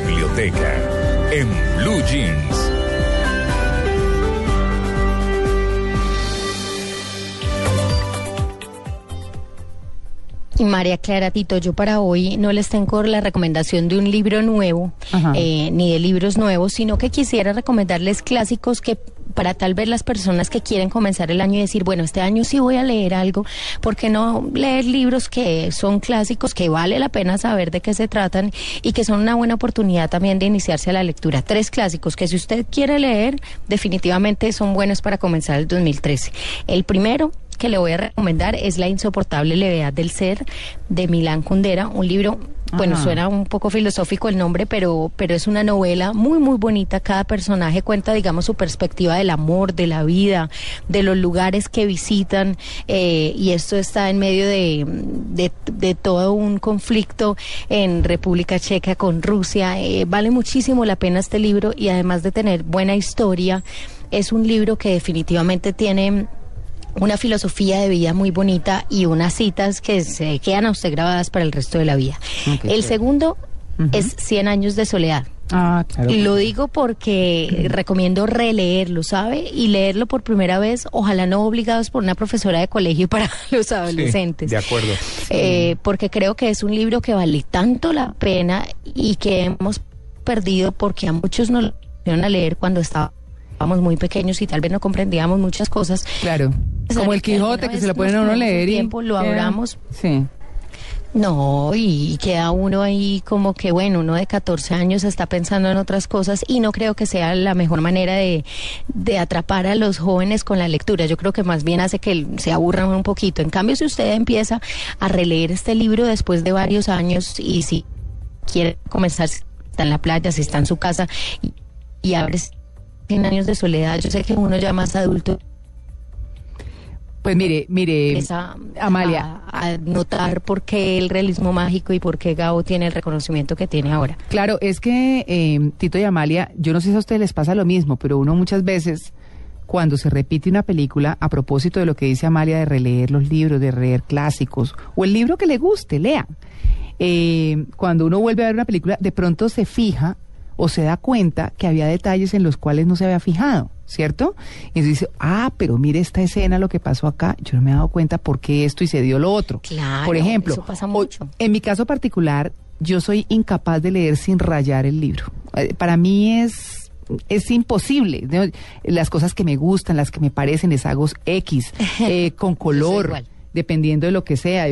biblioteca en Blue Jeans. Y María Clara Tito, yo para hoy no les tengo la recomendación de un libro nuevo, eh, ni de libros nuevos, sino que quisiera recomendarles clásicos que para tal vez las personas que quieren comenzar el año y decir, bueno, este año sí voy a leer algo, ¿por qué no leer libros que son clásicos, que vale la pena saber de qué se tratan y que son una buena oportunidad también de iniciarse a la lectura? Tres clásicos que si usted quiere leer, definitivamente son buenos para comenzar el 2013. El primero, que le voy a recomendar es La insoportable levedad del ser de Milán Kundera, un libro bueno, suena un poco filosófico el nombre, pero, pero es una novela muy, muy bonita. Cada personaje cuenta, digamos, su perspectiva del amor, de la vida, de los lugares que visitan. Eh, y esto está en medio de, de, todo un conflicto en República Checa con Rusia. Eh, vale muchísimo la pena este libro y además de tener buena historia, es un libro que definitivamente tiene una filosofía de vida muy bonita y unas citas que se quedan a usted grabadas para el resto de la vida. el segundo es Cien años de soledad. Ah, claro. Lo digo porque recomiendo releerlo, ¿sabe? Y leerlo por primera vez, ojalá no obligados por una profesora de colegio para los adolescentes. de acuerdo. Eh, porque creo que es un libro que vale tanto la pena y que hemos perdido porque a muchos nos lo a leer cuando estaba muy pequeños y tal vez no comprendíamos muchas cosas. Claro. Como el Quijote que se lo pueden a uno leer y tiempo lo abramos. Sí. No, y queda uno ahí como que, bueno, uno de 14 años está pensando en otras cosas y no creo que sea la mejor manera de, de atrapar a los jóvenes con la lectura. Yo creo que más bien hace que se aburran un poquito. En cambio, si usted empieza a releer este libro después de varios años y si quiere comenzar, si está en la playa, si está en su casa y, y abre 100 años de soledad, yo sé que uno ya más adulto pues mire, mire, Amalia. A, notar por qué el realismo mágico y por qué Gabo tiene el reconocimiento que tiene ahora. Claro, es que eh, Tito y Amalia, yo no sé si a ustedes les pasa lo mismo, pero uno muchas veces, cuando se repite una película, a propósito de lo que dice Amalia de releer los libros, de leer clásicos, o el libro que le guste, lea. Eh, cuando uno vuelve a ver una película, de pronto se fija o se da cuenta que había detalles en los cuales no se había fijado. ¿cierto? Y dice, ah, pero mire esta escena, lo que pasó acá, yo no me he dado cuenta por qué esto y se dio lo otro. Claro, por ejemplo, eso pasa mucho. en mi caso particular, yo soy incapaz de leer sin rayar el libro. Eh, para mí es es imposible. Las cosas que me gustan, las que me parecen, les hago X, eh, con color dependiendo de lo que sea.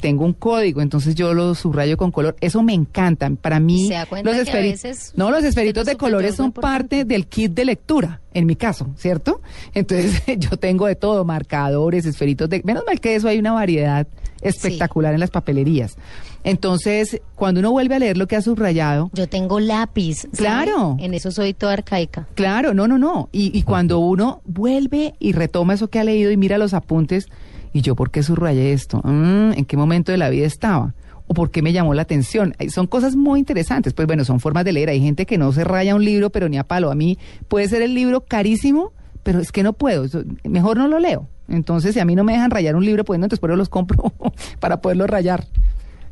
tengo un código, entonces yo lo subrayo con color. Eso me encanta. Para mí, los esferitos, no, los esferitos de colores son parte del kit de lectura, en mi caso, ¿cierto? Entonces yo tengo de todo, marcadores, esferitos de... Menos mal que eso hay una variedad espectacular en las papelerías. Entonces, cuando uno vuelve a leer lo que ha subrayado... Yo tengo lápiz. Claro. En eso soy toda arcaica. Claro, no, no, no. Y, y cuando uno vuelve y retoma eso que ha leído y mira los apuntes ¿Y yo por qué subrayé esto? Mm, ¿En qué momento de la vida estaba? ¿O por qué me llamó la atención? Son cosas muy interesantes. Pues bueno, son formas de leer. Hay gente que no se raya un libro, pero ni a palo. A mí puede ser el libro carísimo, pero es que no puedo. Mejor no lo leo. Entonces, si a mí no me dejan rayar un libro, pues no, entonces por eso los compro para poderlo rayar.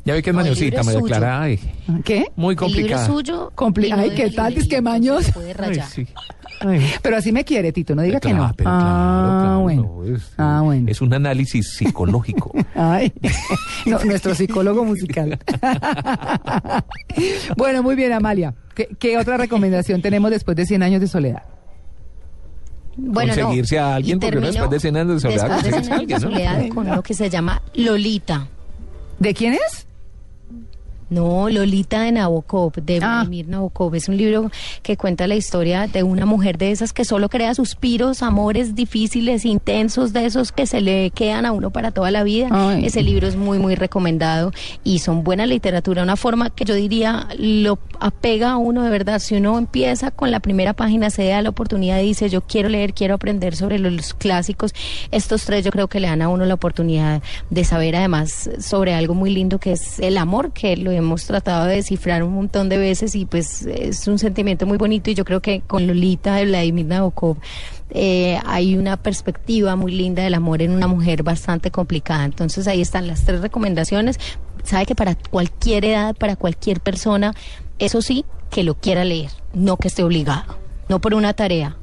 Ya vi que es mañosita, me declara. ¿Qué? Muy complicada. El libro suyo. Ay, ¿qué tal? Es que maños. Puede rayar. sí. Pero así me quiere, Tito, no diga que no. ah, bueno. Es, ah, bueno. Es un análisis psicológico. Ay, nuestro psicólogo musical. bueno, muy bien, Amalia. ¿Qué, otra recomendación tenemos después de 100 años de soledad? Bueno, conseguirse a alguien, porque después de 100 años de soledad, después de 100 años de soledad con lo que se llama Lolita. ¿De quién es? No, Lolita de Nabokov, de ah. Vladimir Nabokov. Es un libro que cuenta la historia de una mujer de esas que solo crea suspiros, amores difíciles, intensos, de esos que se le quedan a uno para toda la vida. Ese libro es muy, muy recomendado y son buena literatura. Una forma que yo diría lo apega a uno de verdad. Si uno empieza con la primera página, se da la oportunidad y dice, yo quiero leer, quiero aprender sobre los clásicos. Estos tres yo creo que le dan a uno la oportunidad de saber además sobre algo muy lindo que es el amor, que lo hemos tratado de descifrar un montón de veces y pues es un sentimiento muy bonito y yo creo que con Lolita de Vladimir Nabokov eh, hay una perspectiva muy linda del amor en una mujer bastante complicada. Entonces ahí están las tres recomendaciones. Sabe que para cualquier edad, para cualquier persona, eso sí, que lo quiera leer, no que esté obligado, no por una tarea.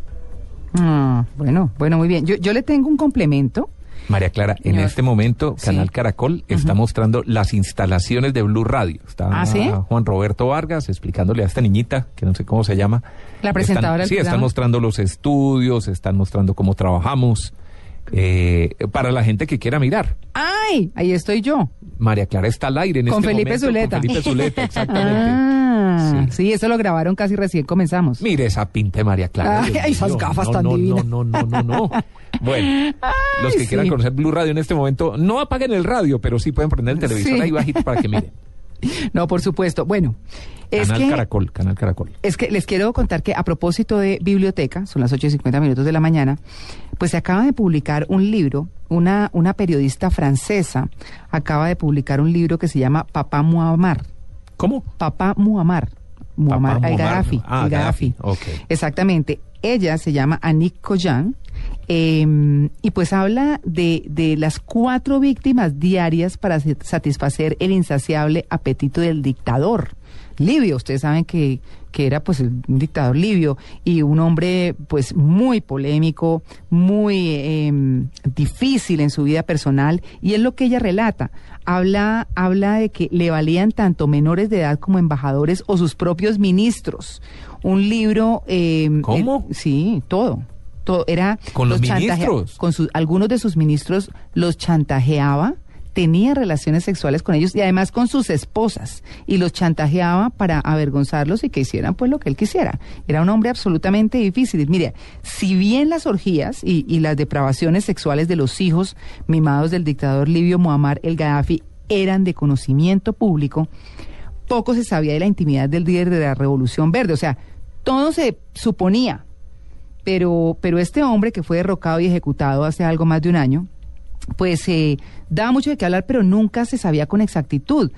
Ah, bueno, bueno, muy bien. Yo, yo le tengo un complemento. María Clara, en este momento Canal Caracol está mostrando las instalaciones de Blue Radio. Está ¿Ah, Juan Roberto Vargas explicándole a esta niñita, que no sé cómo se llama. La presentadora Sí, están mostrando los estudios, están mostrando cómo trabajamos. Eh, para la gente que quiera mirar. ¡Ay! Ahí estoy yo. María Clara está al aire en con este Felipe momento. Zuleta. Con Felipe Zuleta, exactamente. Ah, sí. eso lo grabaron casi recién comenzamos. Mire esa pinta de María Clara. Ay, esas gafas no, tan no, divinas. No, no, no, no, no. Bueno, los que sí. quieran conocer Blue Radio en este momento, no apaguen el radio, pero sí pueden prender el televisor Sí. ahí bajito para que miren. No, por supuesto. Bueno, es Canal que, Caracol, Canal Caracol. es que les quiero contar que a propósito de biblioteca, son las 8 y 50 minutos de la mañana, pues se acaba de publicar un libro, una, una periodista francesa acaba de publicar un libro que se llama Papá Muammar. ¿Cómo? Papá Muammar. Muammar al-Gaddafi. Ah. Gaddafi. Exactamente. Ella se llama Anik Koyan eh, y pues habla de, de las cuatro víctimas diarias para sa- satisfacer el insaciable apetito del dictador. Libio, ustedes saben que, que era pues un dictador libio y un hombre pues muy polémico, muy eh, difícil en su vida personal y es lo que ella relata. Habla, habla de que le valían tanto menores de edad como embajadores o sus propios ministros. Un libro... eh, ¿Cómo? sí, todo. Era ¿Con los ministros? con sus algunos de sus ministros los chantajeaba tenía relaciones sexuales con ellos y además con sus esposas y los chantajeaba para avergonzarlos y que hicieran pues lo que él quisiera. Era un hombre absolutamente difícil. Mire, si bien las orgías y, y las depravaciones sexuales de los hijos mimados del dictador libio Muammar el Gaddafi eran de conocimiento público, poco se sabía de la intimidad del líder de la Revolución Verde. O sea, todo se suponía, pero, pero este hombre que fue derrocado y ejecutado hace algo más de un año, pues eh, daba mucho de qué hablar, pero nunca se sabía con exactitud.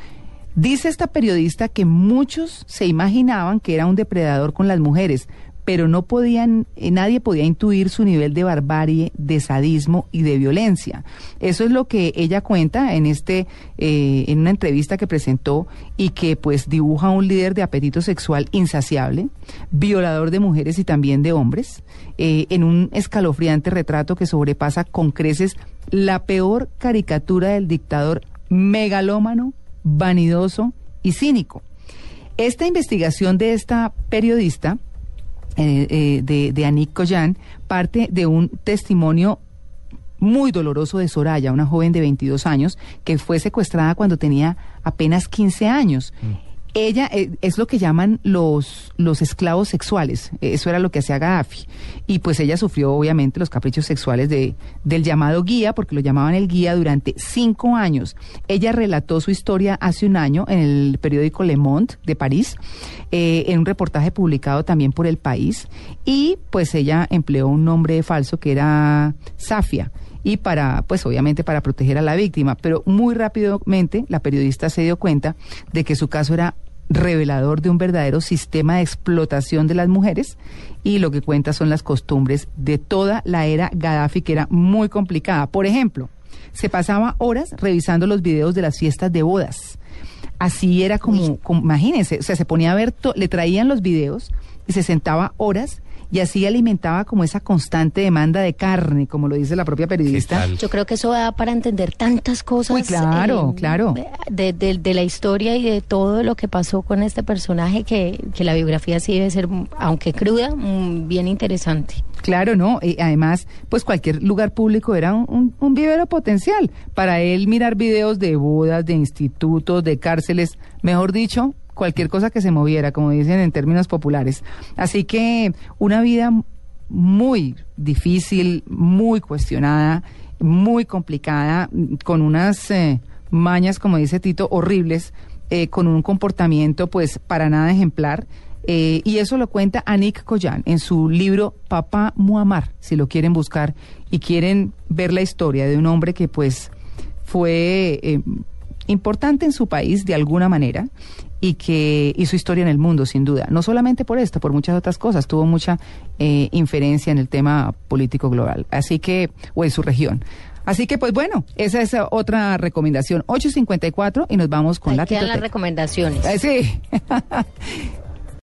Dice esta periodista que muchos se imaginaban que era un depredador con las mujeres, pero no podían, eh, nadie podía intuir su nivel de barbarie, de sadismo y de violencia. Eso es lo que ella cuenta en este, eh, en una entrevista que presentó y que pues dibuja a un líder de apetito sexual insaciable, violador de mujeres y también de hombres, eh, en un escalofriante retrato que sobrepasa con creces la peor caricatura del dictador megalómano, vanidoso y cínico. Esta investigación de esta periodista, eh, eh, de, de Anik Koyan, parte de un testimonio muy doloroso de Soraya, una joven de 22 años que fue secuestrada cuando tenía apenas 15 años. Ella eh, es lo que llaman los, los esclavos sexuales, eso era lo que hacía Gaddafi. Y pues ella sufrió obviamente los caprichos sexuales de, del llamado guía, porque lo llamaban el guía durante cinco años. Ella relató su historia hace un año en el periódico Le Monde de París, eh, en un reportaje publicado también por El País, y pues ella empleó un nombre falso que era Safia y para, pues obviamente para proteger a la víctima. Pero muy rápidamente la periodista se dio cuenta de que su caso era revelador de un verdadero sistema de explotación de las mujeres y lo que cuenta son las costumbres de toda la era Gaddafi que era muy complicada. Por ejemplo, se pasaba horas revisando los videos de las fiestas de bodas. Así era como, como imagínense, o sea, se ponía a ver, to- le traían los videos y se sentaba horas y así alimentaba como esa constante demanda de carne, como lo dice la propia periodista. Yo creo que eso da para entender tantas cosas. Uy, claro, claro. De, de- de la historia y de todo lo que pasó con este personaje, que, que la biografía sí debe ser, aunque cruda, mm, bien interesante. Claro, ¿no? Y además, pues cualquier lugar público era un, un- un vivero potencial. Para él mirar videos de bodas, de institutos, de cárceles, mejor dicho, cualquier cosa que se moviera, como dicen en términos populares. Así que una vida muy difícil, muy cuestionada, muy complicada, con unas eh, mañas, como dice Tito, horribles, eh, con un comportamiento pues para nada ejemplar. Eh, y eso lo cuenta Anik Koyan en su libro Papá Muammar, si lo quieren buscar y quieren ver la historia de un hombre que pues fue importante en su país de alguna manera y que hizo historia en el mundo, sin duda. No solamente por esto, por muchas otras cosas. Tuvo mucha eh, inferencia en el tema político global. Así que, o en su región. Así que, pues bueno, esa es otra recomendación. 8.54 y nos vamos con Ahí la quedan las recomendaciones. Eh, sí.